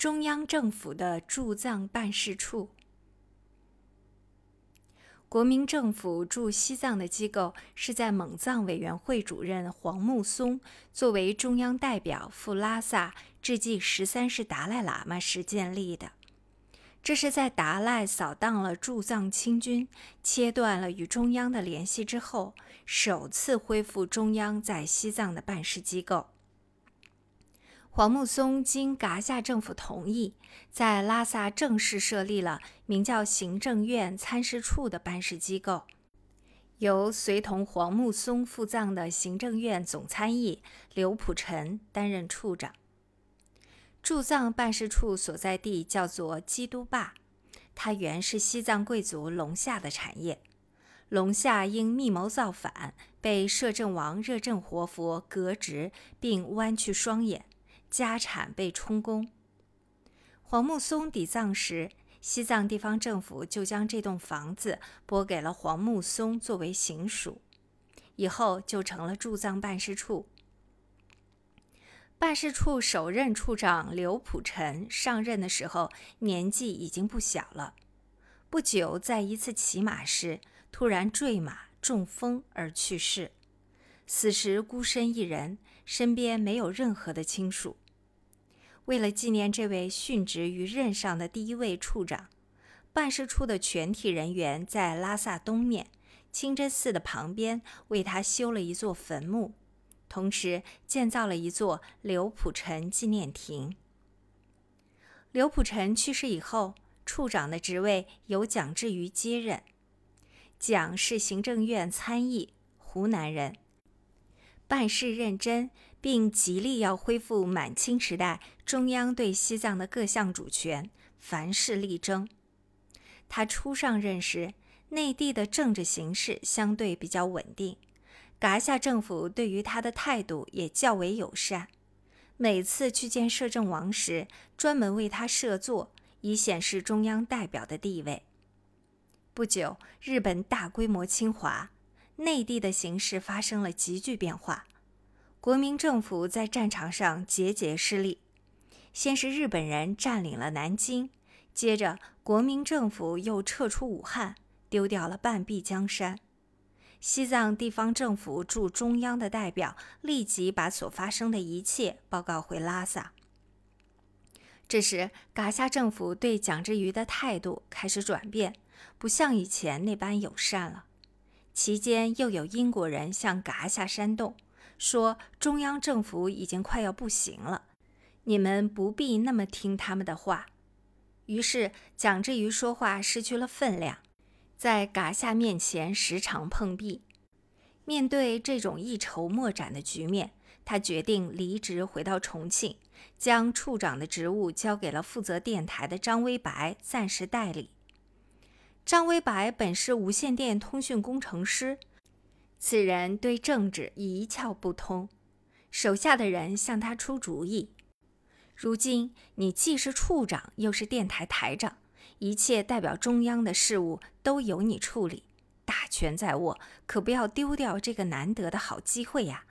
中央政府的驻藏办事处。国民政府驻西藏的机构是在蒙藏委员会主任黄木松作为中央代表赴拉萨致祭十三世达赖喇嘛时建立的。这是在达赖扫荡了驻藏清军，切断了与中央的联系之后，首次恢复中央在西藏的办事机构。黄木松经噶夏政府同意，在拉萨正式设立了名叫行政院参事处的办事机构，由随同黄木松赴藏的行政院总参议刘普臣担任处长。驻藏办事处所在地叫做基督坝，它原是西藏贵族龙夏的产业。龙夏因密谋造反，被摄政王热振活佛革职，并剜去双眼。家产被充公。黄木松抵藏时，西藏地方政府就将这栋房子拨给了黄木松作为行署，以后就成了驻藏办事处。办事处首任处长刘普臣上任的时候，年纪已经不小了。不久，在一次骑马时，突然坠马中风而去世，死时孤身一人，身边没有任何的亲属。为了纪念这位殉职于任上的第一位处长，办事处的全体人员在拉萨东面清真寺的旁边为他修了一座坟墓，同时建造了一座刘普臣纪念亭。刘普臣去世以后，处长的职位由蒋志瑜接任。蒋是行政院参议，湖南人，办事认真。并极力要恢复满清时代中央对西藏的各项主权，凡事力争。他初上任时，内地的政治形势相对比较稳定，噶夏政府对于他的态度也较为友善。每次去见摄政王时，专门为他设座，以显示中央代表的地位。不久，日本大规模侵华，内地的形势发生了急剧变化。国民政府在战场上节节失利，先是日本人占领了南京，接着国民政府又撤出武汉，丢掉了半壁江山。西藏地方政府驻中央的代表立即把所发生的一切报告回拉萨。这时，噶夏政府对蒋志瑜的态度开始转变，不像以前那般友善了。期间又有英国人向噶夏煽动。说中央政府已经快要不行了，你们不必那么听他们的话。于是蒋志瑜说话失去了分量，在嘎夏面前时常碰壁。面对这种一筹莫展的局面，他决定离职回到重庆，将处长的职务交给了负责电台的张威白暂时代理。张威白本是无线电通讯工程师。此人对政治一窍不通，手下的人向他出主意。如今你既是处长，又是电台台长，一切代表中央的事务都由你处理，大权在握，可不要丢掉这个难得的好机会呀！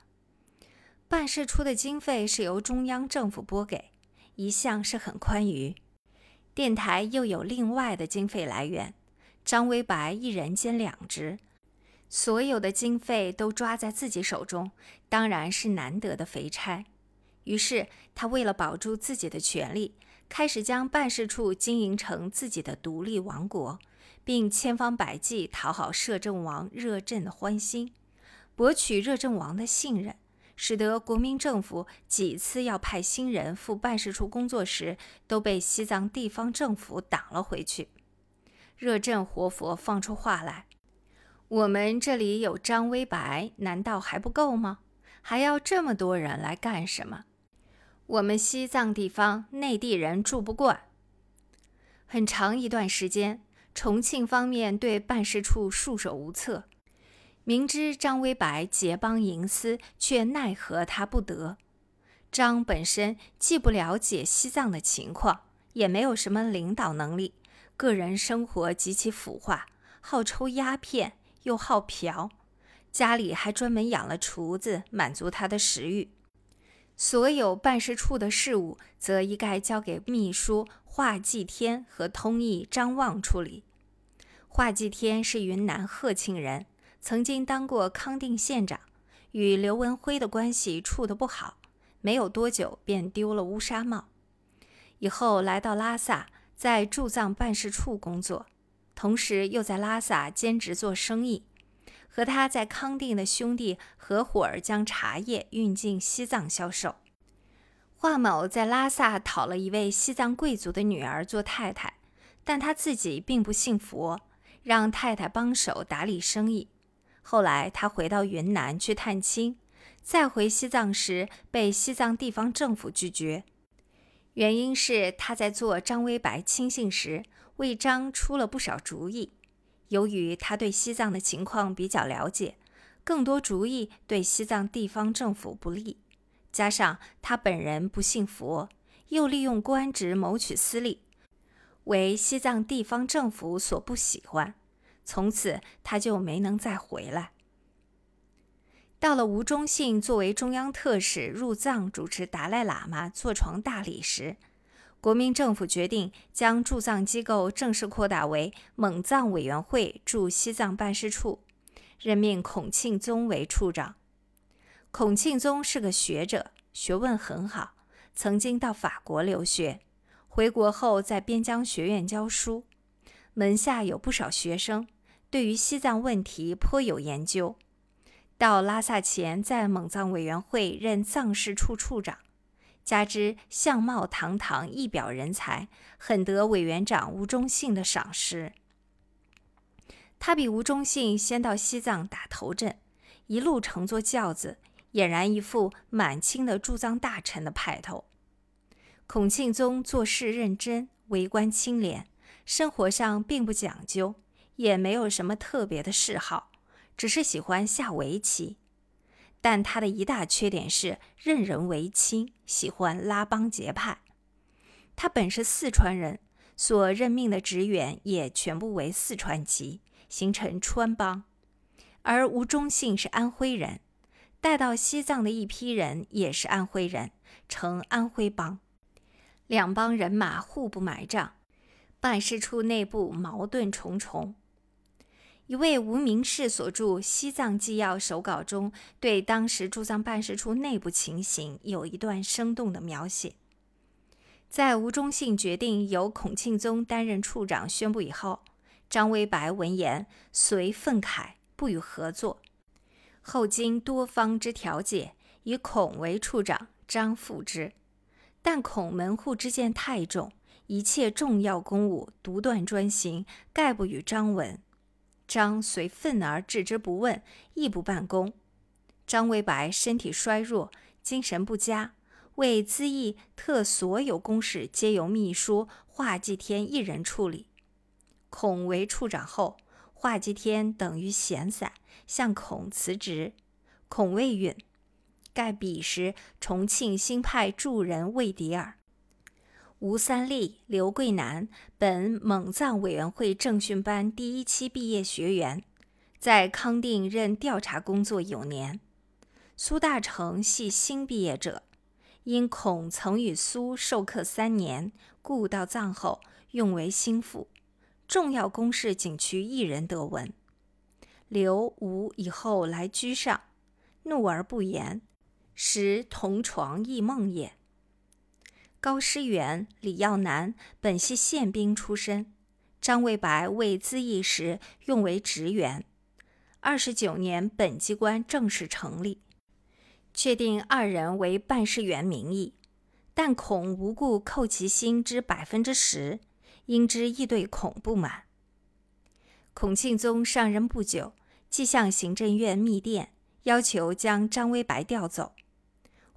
办事处的经费是由中央政府拨给，一向是很宽裕。电台又有另外的经费来源，张威白一人兼两职。所有的经费都抓在自己手中，当然是难得的肥差。于是他为了保住自己的权利，开始将办事处经营成自己的独立王国，并千方百计讨好摄政王热振的欢心，博取热振王的信任，使得国民政府几次要派新人赴办事处工作时，都被西藏地方政府挡了回去。热振活佛放出话来。我们这里有张威白，难道还不够吗？还要这么多人来干什么？我们西藏地方内地人住不惯。很长一段时间，重庆方面对办事处束手无策，明知张威白结帮营私，却奈何他不得。张本身既不了解西藏的情况，也没有什么领导能力，个人生活极其腐化，好抽鸦片。又好嫖，家里还专门养了厨子，满足他的食欲。所有办事处的事务则一概交给秘书华继天和通译张望处理。华继天是云南鹤庆人，曾经当过康定县长，与刘文辉的关系处得不好，没有多久便丢了乌纱帽。以后来到拉萨，在驻藏办事处工作，同时又在拉萨兼职做生意。和他在康定的兄弟合伙儿将茶叶运进西藏销售。华某在拉萨讨了一位西藏贵族的女儿做太太，但他自己并不信佛，让太太帮手打理生意。后来他回到云南去探亲，再回西藏时被西藏地方政府拒绝，原因是他在做张威白亲信时为张出了不少主意。由于他对西藏的情况比较了解，更多主意对西藏地方政府不利，加上他本人不信佛，又利用官职谋取私利，为西藏地方政府所不喜欢，从此他就没能再回来。到了吴忠信作为中央特使入藏主持达赖喇嘛坐床大礼时。国民政府决定将驻藏机构正式扩大为蒙藏委员会驻西藏办事处，任命孔庆宗为处长。孔庆宗是个学者，学问很好，曾经到法国留学，回国后在边疆学院教书，门下有不少学生，对于西藏问题颇有研究。到拉萨前，在蒙藏委员会任藏事处处长。加之相貌堂堂，一表人才，很得委员长吴忠信的赏识。他比吴忠信先到西藏打头阵，一路乘坐轿子，俨然一副满清的驻藏大臣的派头。孔庆宗做事认真，为官清廉，生活上并不讲究，也没有什么特别的嗜好，只是喜欢下围棋。但他的一大缺点是任人唯亲，喜欢拉帮结派。他本是四川人，所任命的职员也全部为四川籍，形成川帮。而吴忠信是安徽人，带到西藏的一批人也是安徽人，成安徽帮。两帮人马互不买账，办事处内部矛盾重重。一位无名氏所著《西藏纪要》手稿中，对当时驻藏办事处内部情形有一段生动的描写。在吴忠信决定由孔庆宗担任处长宣布以后，张维白闻言遂愤慨，不予合作。后经多方之调解，以孔为处长，张复之。但孔门户之见太重，一切重要公务独断专行，概不与张闻。张随愤而置之不问，亦不办公。张维白身体衰弱，精神不佳，为咨议特所有公事皆由秘书华继天一人处理。孔为处长后，华继天等于闲散，向孔辞职。孔未允，盖彼时重庆新派助人魏迪尔。吴三立、刘桂南，本蒙藏委员会政训班第一期毕业学员，在康定任调查工作有年。苏大成系新毕业者，因孔曾与苏授课三年，故到藏后用为心腹。重要公事仅区一人得闻。刘、吴以后来居上，怒而不言，时同床异梦也。高师元、李耀南本系宪兵出身，张卫白为咨议时用为职员。二十九年，本机关正式成立，确定二人为办事员名义，但恐无故扣其薪之百分之十，因之亦对孔不满。孔庆宗上任不久，即向行政院密电，要求将张威白调走。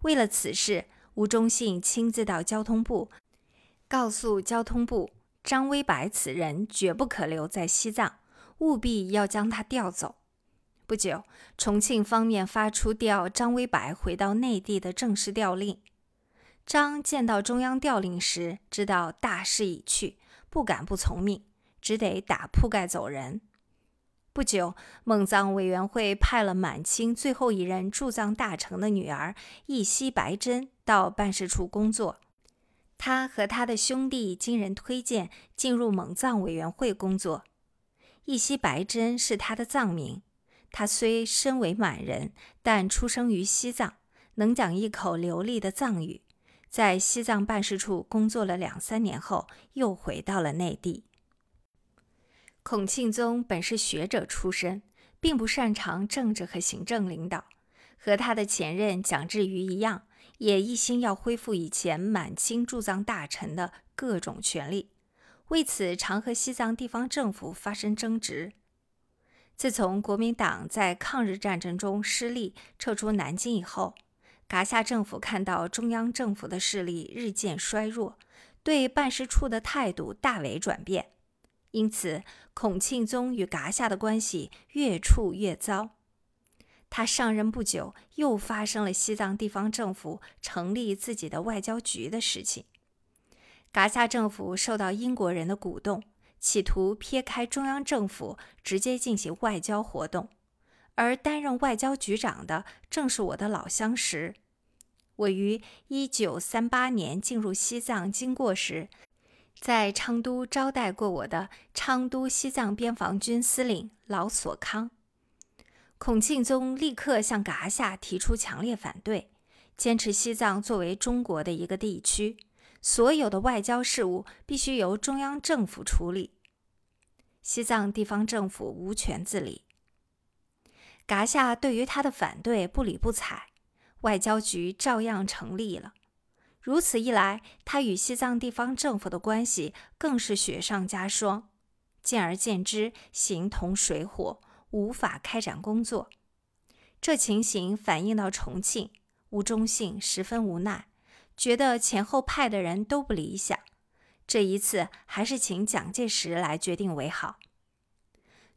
为了此事。吴忠信亲自到交通部，告诉交通部张威白此人绝不可留在西藏，务必要将他调走。不久，重庆方面发出调张威白回到内地的正式调令。张见到中央调令时，知道大势已去，不敢不从命，只得打铺盖走人。不久，蒙藏委员会派了满清最后一任驻藏大臣的女儿义熙白珍到办事处工作。他和他的兄弟经人推荐进入蒙藏委员会工作。义熙白珍是他的藏名。他虽身为满人，但出生于西藏，能讲一口流利的藏语。在西藏办事处工作了两三年后，又回到了内地。孔庆宗本是学者出身，并不擅长政治和行政领导，和他的前任蒋志瑜一样，也一心要恢复以前满清驻藏大臣的各种权利，为此常和西藏地方政府发生争执。自从国民党在抗日战争中失利，撤出南京以后，噶夏政府看到中央政府的势力日渐衰弱，对办事处的态度大为转变。因此，孔庆宗与噶夏的关系越处越糟。他上任不久，又发生了西藏地方政府成立自己的外交局的事情。噶夏政府受到英国人的鼓动，企图撇开中央政府，直接进行外交活动。而担任外交局长的正是我的老相识。我于一九三八年进入西藏经过时。在昌都招待过我的昌都西藏边防军司令老索康，孔庆宗立刻向噶夏提出强烈反对，坚持西藏作为中国的一个地区，所有的外交事务必须由中央政府处理，西藏地方政府无权自理。噶夏对于他的反对不理不睬，外交局照样成立了。如此一来，他与西藏地方政府的关系更是雪上加霜。见而见之，形同水火，无法开展工作。这情形反映到重庆，吴忠信十分无奈，觉得前后派的人都不理想。这一次，还是请蒋介石来决定为好。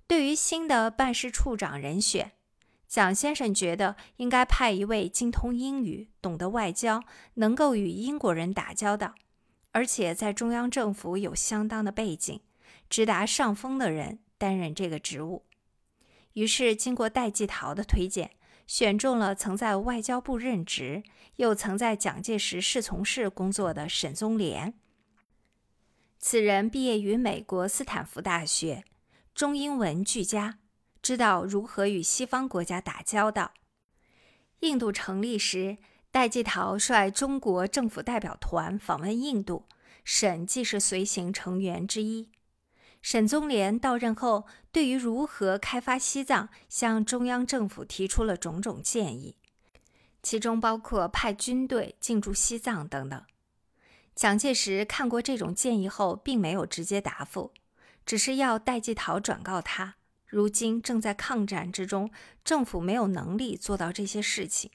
对于新的办事处长人选。蒋先生觉得应该派一位精通英语、懂得外交、能够与英国人打交道，而且在中央政府有相当的背景、直达上峰的人担任这个职务。于是，经过戴季陶的推荐，选中了曾在外交部任职，又曾在蒋介石侍从室工作的沈宗濂。此人毕业于美国斯坦福大学，中英文俱佳。知道如何与西方国家打交道。印度成立时，戴季陶率中国政府代表团访问印度，沈既是随行成员之一。沈宗濂到任后，对于如何开发西藏，向中央政府提出了种种建议，其中包括派军队进驻西藏等等。蒋介石看过这种建议后，并没有直接答复，只是要戴季陶转告他。如今正在抗战之中，政府没有能力做到这些事情。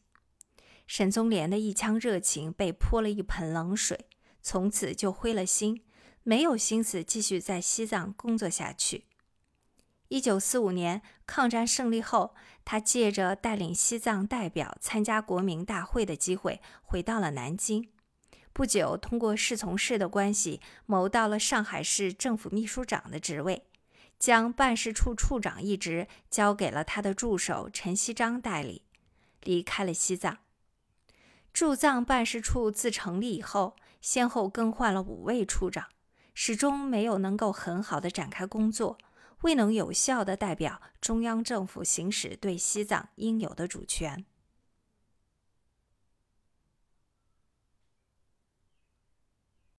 沈宗濂的一腔热情被泼了一盆冷水，从此就灰了心，没有心思继续在西藏工作下去。一九四五年抗战胜利后，他借着带领西藏代表参加国民大会的机会，回到了南京。不久，通过侍从室的关系，谋到了上海市政府秘书长的职位。将办事处处长一职交给了他的助手陈锡章代理，离开了西藏。驻藏办事处自成立以后，先后更换了五位处长，始终没有能够很好的展开工作，未能有效的代表中央政府行使对西藏应有的主权。